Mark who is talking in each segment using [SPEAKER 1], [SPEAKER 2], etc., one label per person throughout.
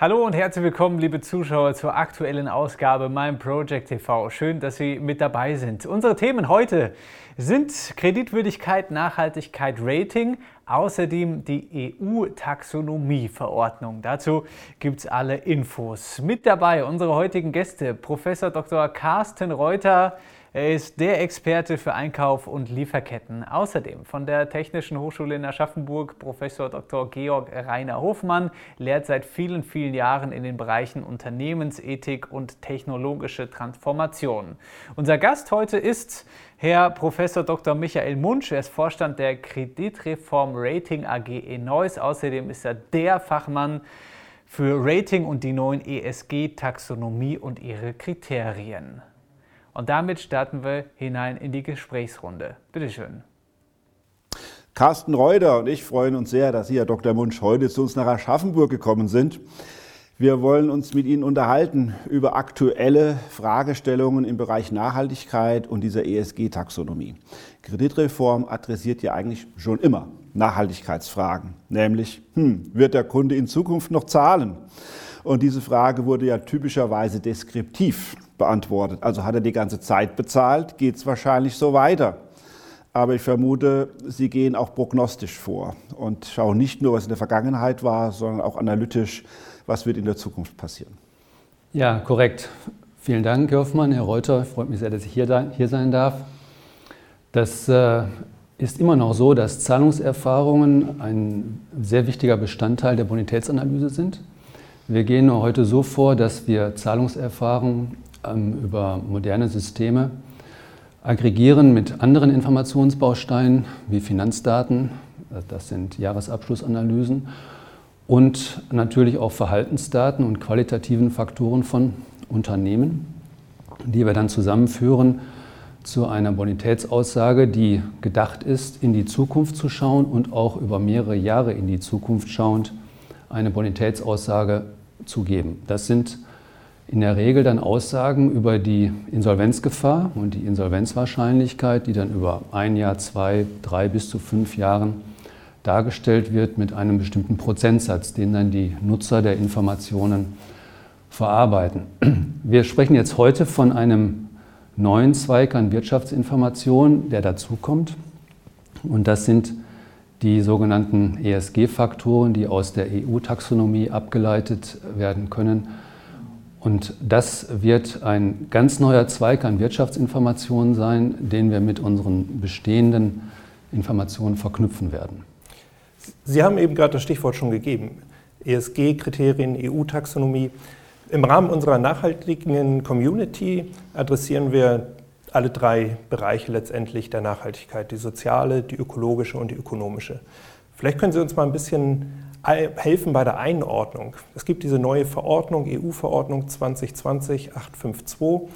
[SPEAKER 1] Hallo und herzlich willkommen, liebe Zuschauer, zur aktuellen Ausgabe Mein Project TV. Schön, dass Sie mit dabei sind. Unsere Themen heute sind Kreditwürdigkeit, Nachhaltigkeit, Rating, außerdem die EU-Taxonomie-Verordnung. Dazu gibt es alle Infos. Mit dabei unsere heutigen Gäste, Professor Dr. Carsten Reuter, er ist der Experte für Einkauf und Lieferketten. Außerdem von der Technischen Hochschule in Aschaffenburg Professor Dr. Georg Rainer Hofmann lehrt seit vielen, vielen Jahren in den Bereichen Unternehmensethik und technologische Transformation. Unser Gast heute ist Herr Professor Dr. Michael Munsch. Er ist Vorstand der Kreditreform Rating AG in Neuss. Außerdem ist er der Fachmann für Rating und die neuen ESG-Taxonomie und ihre Kriterien. Und damit starten wir hinein in die Gesprächsrunde. Bitte schön.
[SPEAKER 2] Carsten Reuter und ich freuen uns sehr, dass Sie, Herr Dr. Munsch, heute zu uns nach Aschaffenburg gekommen sind. Wir wollen uns mit Ihnen unterhalten über aktuelle Fragestellungen im Bereich Nachhaltigkeit und dieser ESG-Taxonomie. Kreditreform adressiert ja eigentlich schon immer Nachhaltigkeitsfragen, nämlich, hm, wird der Kunde in Zukunft noch zahlen? Und diese Frage wurde ja typischerweise deskriptiv beantwortet. Also hat er die ganze Zeit bezahlt, geht es wahrscheinlich so weiter. Aber ich vermute, Sie gehen auch prognostisch vor und schauen nicht nur, was in der Vergangenheit war, sondern auch analytisch, was wird in der Zukunft passieren.
[SPEAKER 3] Ja, korrekt. Vielen Dank, Herr Hoffmann, Herr Reuter. Freut mich sehr, dass ich hier, da, hier sein darf. Das äh, ist immer noch so, dass Zahlungserfahrungen ein sehr wichtiger Bestandteil der Bonitätsanalyse sind. Wir gehen heute so vor, dass wir Zahlungserfahrungen über moderne Systeme aggregieren mit anderen Informationsbausteinen wie Finanzdaten, äh, das sind Jahresabschlussanalysen und natürlich auch Verhaltensdaten und qualitativen Faktoren von Unternehmen, die wir dann zusammenführen zu einer Bonitätsaussage, die gedacht ist, in die Zukunft zu schauen und auch über mehrere Jahre in die Zukunft schauend eine Bonitätsaussage zu geben. Das sind in der Regel dann Aussagen über die Insolvenzgefahr und die Insolvenzwahrscheinlichkeit, die dann über ein Jahr, zwei, drei bis zu fünf Jahren dargestellt wird mit einem bestimmten Prozentsatz, den dann die Nutzer der Informationen verarbeiten. Wir sprechen jetzt heute von einem neuen Zweig an Wirtschaftsinformation, der dazukommt. Und das sind die sogenannten ESG-Faktoren, die aus der EU-Taxonomie abgeleitet werden können und das wird ein ganz neuer Zweig an Wirtschaftsinformationen sein, den wir mit unseren bestehenden Informationen verknüpfen werden.
[SPEAKER 4] Sie haben eben gerade das Stichwort schon gegeben. ESG-Kriterien, EU-Taxonomie. Im Rahmen unserer nachhaltigen Community adressieren wir alle drei Bereiche letztendlich der Nachhaltigkeit, die soziale, die ökologische und die ökonomische. Vielleicht können Sie uns mal ein bisschen helfen bei der Einordnung. Es gibt diese neue Verordnung, EU-Verordnung 2020-852,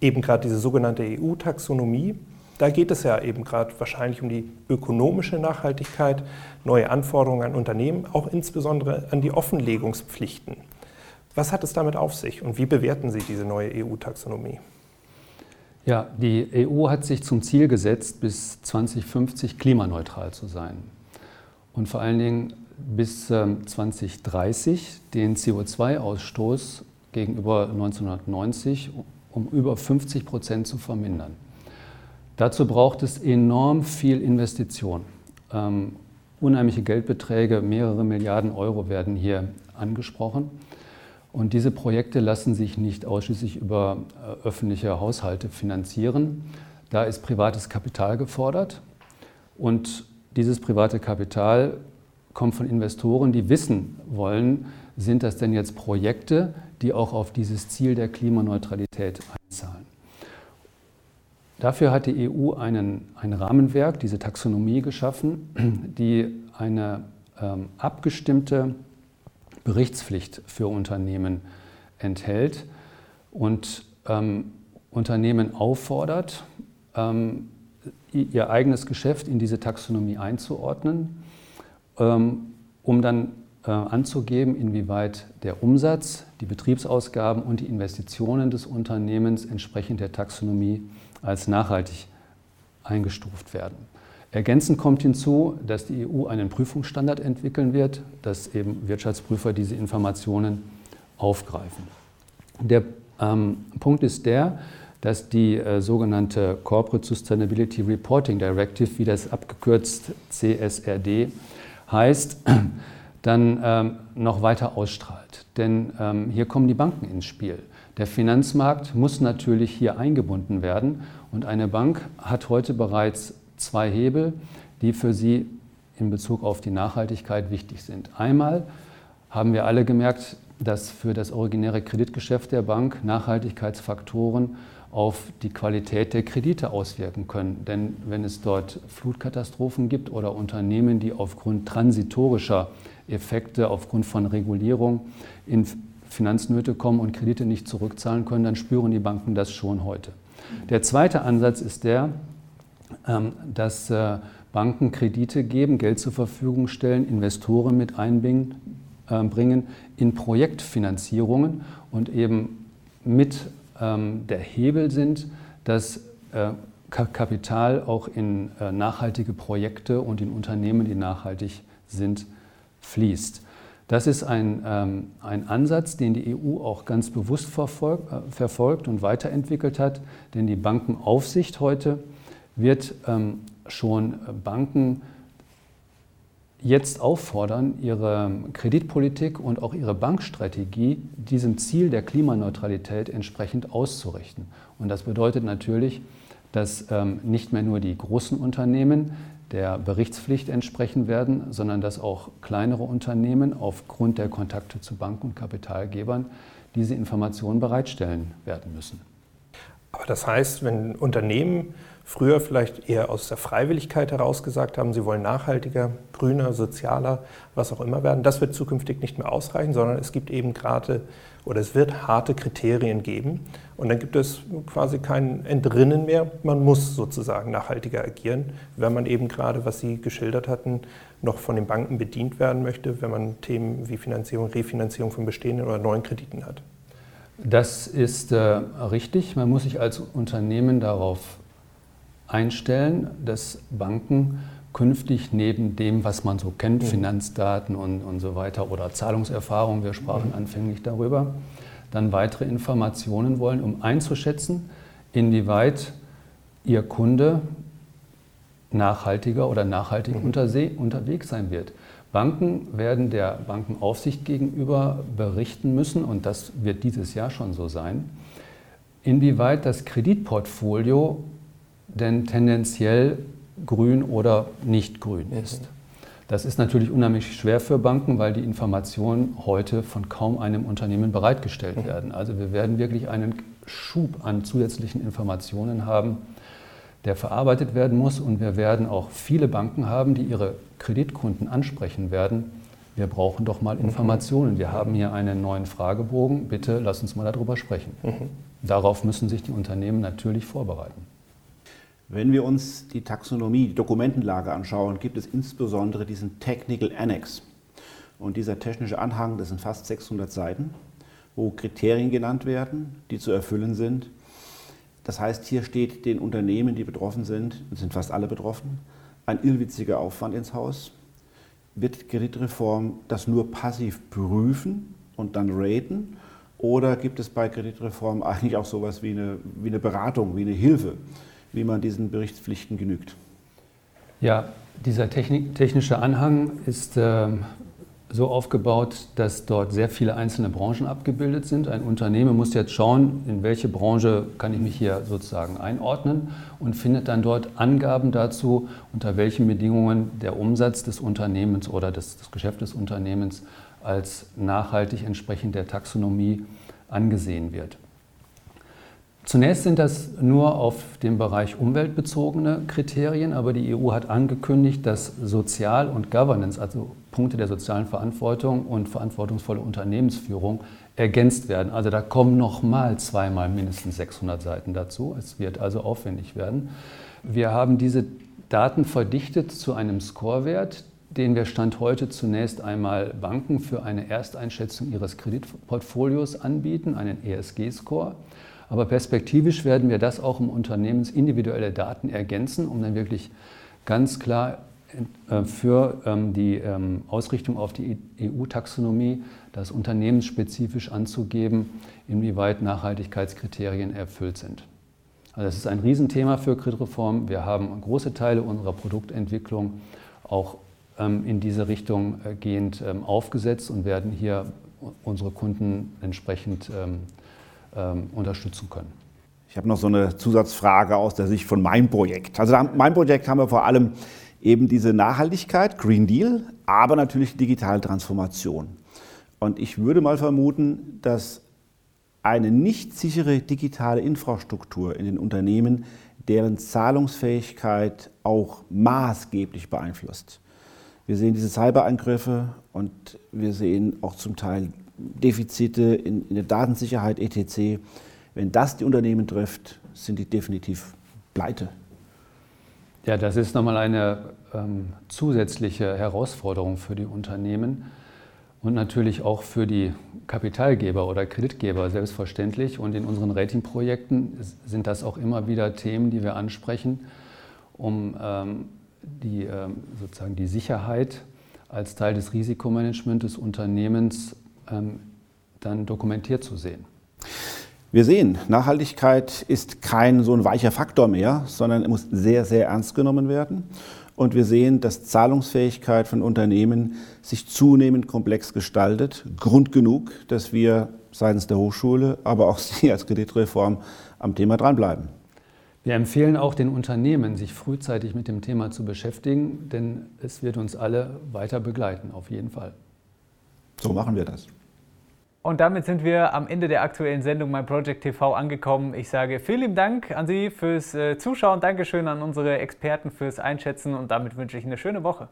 [SPEAKER 4] eben gerade diese sogenannte EU-Taxonomie. Da geht es ja eben gerade wahrscheinlich um die ökonomische Nachhaltigkeit, neue Anforderungen an Unternehmen, auch insbesondere an die Offenlegungspflichten. Was hat es damit auf sich und wie bewerten Sie diese neue EU-Taxonomie?
[SPEAKER 3] Ja, die EU hat sich zum Ziel gesetzt, bis 2050 klimaneutral zu sein. Und vor allen Dingen bis 2030 ähm, den CO2-Ausstoß gegenüber 1990 um über 50 Prozent zu vermindern. Dazu braucht es enorm viel Investition. Ähm, unheimliche Geldbeträge, mehrere Milliarden Euro werden hier angesprochen. Und diese Projekte lassen sich nicht ausschließlich über äh, öffentliche Haushalte finanzieren. Da ist privates Kapital gefordert. Und dieses private Kapital kommt von Investoren, die wissen wollen, sind das denn jetzt Projekte, die auch auf dieses Ziel der Klimaneutralität einzahlen. Dafür hat die EU einen, ein Rahmenwerk, diese Taxonomie geschaffen, die eine ähm, abgestimmte Berichtspflicht für Unternehmen enthält und ähm, Unternehmen auffordert, ähm, ihr eigenes Geschäft in diese Taxonomie einzuordnen um dann äh, anzugeben, inwieweit der Umsatz, die Betriebsausgaben und die Investitionen des Unternehmens entsprechend der Taxonomie als nachhaltig eingestuft werden. Ergänzend kommt hinzu, dass die EU einen Prüfungsstandard entwickeln wird, dass eben Wirtschaftsprüfer diese Informationen aufgreifen. Der ähm, Punkt ist der, dass die äh, sogenannte Corporate Sustainability Reporting Directive, wie das abgekürzt CSRD heißt, dann ähm, noch weiter ausstrahlt. Denn ähm, hier kommen die Banken ins Spiel. Der Finanzmarkt muss natürlich hier eingebunden werden und eine Bank hat heute bereits zwei Hebel, die für sie in Bezug auf die Nachhaltigkeit wichtig sind. Einmal haben wir alle gemerkt, dass für das originäre Kreditgeschäft der Bank Nachhaltigkeitsfaktoren auf die Qualität der Kredite auswirken können. Denn wenn es dort Flutkatastrophen gibt oder Unternehmen, die aufgrund transitorischer Effekte, aufgrund von Regulierung in Finanznöte kommen und Kredite nicht zurückzahlen können, dann spüren die Banken das schon heute. Der zweite Ansatz ist der, ähm, dass äh, Banken Kredite geben, Geld zur Verfügung stellen, Investoren mit einbringen ähm, in Projektfinanzierungen und eben mit der Hebel sind, dass äh, Kapital auch in äh, nachhaltige Projekte und in Unternehmen, die nachhaltig sind, fließt. Das ist ein, ähm, ein Ansatz, den die EU auch ganz bewusst verfolgt, äh, verfolgt und weiterentwickelt hat, denn die Bankenaufsicht heute wird ähm, schon Banken jetzt auffordern, ihre Kreditpolitik und auch ihre Bankstrategie diesem Ziel der Klimaneutralität entsprechend auszurichten. Und das bedeutet natürlich, dass ähm, nicht mehr nur die großen Unternehmen der Berichtspflicht entsprechen werden, sondern dass auch kleinere Unternehmen aufgrund der Kontakte zu Banken und Kapitalgebern diese Informationen bereitstellen werden müssen.
[SPEAKER 4] Aber das heißt, wenn Unternehmen früher vielleicht eher aus der Freiwilligkeit heraus gesagt haben, sie wollen nachhaltiger, grüner, sozialer, was auch immer werden, das wird zukünftig nicht mehr ausreichen, sondern es gibt eben gerade oder es wird harte Kriterien geben. Und dann gibt es quasi kein Entrinnen mehr. Man muss sozusagen nachhaltiger agieren, wenn man eben gerade, was Sie geschildert hatten, noch von den Banken bedient werden möchte, wenn man Themen wie Finanzierung, Refinanzierung von bestehenden oder neuen Krediten hat.
[SPEAKER 3] Das ist äh, richtig. Man muss sich als Unternehmen darauf einstellen, dass Banken künftig neben dem, was man so kennt, mhm. Finanzdaten und, und so weiter oder Zahlungserfahrung, wir sprachen mhm. anfänglich darüber, dann weitere Informationen wollen, um einzuschätzen, inwieweit Ihr Kunde nachhaltiger oder nachhaltig mhm. unterwegs sein wird. Banken werden der Bankenaufsicht gegenüber berichten müssen, und das wird dieses Jahr schon so sein, inwieweit das Kreditportfolio denn tendenziell grün oder nicht grün ist. Das ist natürlich unheimlich schwer für Banken, weil die Informationen heute von kaum einem Unternehmen bereitgestellt mhm. werden. Also wir werden wirklich einen Schub an zusätzlichen Informationen haben, der verarbeitet werden muss. Und wir werden auch viele Banken haben, die ihre Kreditkunden ansprechen werden. Wir brauchen doch mal. Informationen. Wir haben hier einen neuen Fragebogen. Bitte lass uns mal darüber sprechen. Mhm. Darauf müssen sich die Unternehmen natürlich vorbereiten.
[SPEAKER 2] Wenn wir uns die Taxonomie, die Dokumentenlage anschauen, gibt es insbesondere diesen Technical Annex. Und dieser technische Anhang, das sind fast 600 Seiten, wo Kriterien genannt werden, die zu erfüllen sind. Das heißt, hier steht den Unternehmen, die betroffen sind, und sind fast alle betroffen, ein irrwitziger Aufwand ins Haus. Wird Kreditreform das nur passiv prüfen und dann raten? Oder gibt es bei Kreditreform eigentlich auch sowas wie eine, wie eine Beratung, wie eine Hilfe? wie man diesen Berichtspflichten genügt.
[SPEAKER 3] Ja, dieser technische Anhang ist äh, so aufgebaut, dass dort sehr viele einzelne Branchen abgebildet sind. Ein Unternehmen muss jetzt schauen, in welche Branche kann ich mich hier sozusagen einordnen und findet dann dort Angaben dazu, unter welchen Bedingungen der Umsatz des Unternehmens oder das, das Geschäft des Unternehmens als nachhaltig entsprechend der Taxonomie angesehen wird. Zunächst sind das nur auf den Bereich umweltbezogene Kriterien, aber die EU hat angekündigt, dass Sozial- und Governance, also Punkte der sozialen Verantwortung und verantwortungsvolle Unternehmensführung, ergänzt werden. Also da kommen nochmal zweimal mindestens 600 Seiten dazu. Es wird also aufwendig werden. Wir haben diese Daten verdichtet zu einem Scorewert, den wir Stand heute zunächst einmal Banken für eine Ersteinschätzung ihres Kreditportfolios anbieten, einen ESG-Score. Aber perspektivisch werden wir das auch im Unternehmensindividuelle Daten ergänzen, um dann wirklich ganz klar äh, für ähm, die ähm, Ausrichtung auf die EU-Taxonomie das unternehmensspezifisch anzugeben, inwieweit Nachhaltigkeitskriterien erfüllt sind. Also das ist ein Riesenthema für Kreditreform. Wir haben große Teile unserer Produktentwicklung auch ähm, in diese Richtung äh, gehend aufgesetzt und werden hier unsere Kunden entsprechend unterstützen können.
[SPEAKER 2] Ich habe noch so eine Zusatzfrage aus der Sicht von meinem Projekt. Also mein Projekt haben wir vor allem eben diese Nachhaltigkeit, Green Deal, aber natürlich digitale Transformation. Und ich würde mal vermuten, dass eine nicht sichere digitale Infrastruktur in den Unternehmen deren Zahlungsfähigkeit auch maßgeblich beeinflusst. Wir sehen diese Cyberangriffe und wir sehen auch zum Teil Defizite in, in der Datensicherheit etc. Wenn das die Unternehmen trifft, sind die definitiv pleite.
[SPEAKER 3] Ja, das ist nochmal eine ähm, zusätzliche Herausforderung für die Unternehmen und natürlich auch für die Kapitalgeber oder Kreditgeber selbstverständlich. Und in unseren Ratingprojekten sind das auch immer wieder Themen, die wir ansprechen, um ähm, die, ähm, sozusagen die Sicherheit als Teil des Risikomanagements des Unternehmens dann dokumentiert zu sehen.
[SPEAKER 2] Wir sehen, Nachhaltigkeit ist kein so ein weicher Faktor mehr, sondern muss sehr, sehr ernst genommen werden. Und wir sehen, dass Zahlungsfähigkeit von Unternehmen sich zunehmend komplex gestaltet. Grund genug, dass wir seitens der Hochschule, aber auch Sie als Kreditreform am Thema dranbleiben.
[SPEAKER 3] Wir empfehlen auch den Unternehmen, sich frühzeitig mit dem Thema zu beschäftigen, denn es wird uns alle weiter begleiten, auf jeden Fall.
[SPEAKER 2] So machen wir das.
[SPEAKER 1] Und damit sind wir am Ende der aktuellen Sendung My Project TV angekommen. Ich sage vielen Dank an Sie fürs äh, Zuschauen. Dankeschön an unsere Experten fürs Einschätzen und damit wünsche ich eine schöne Woche.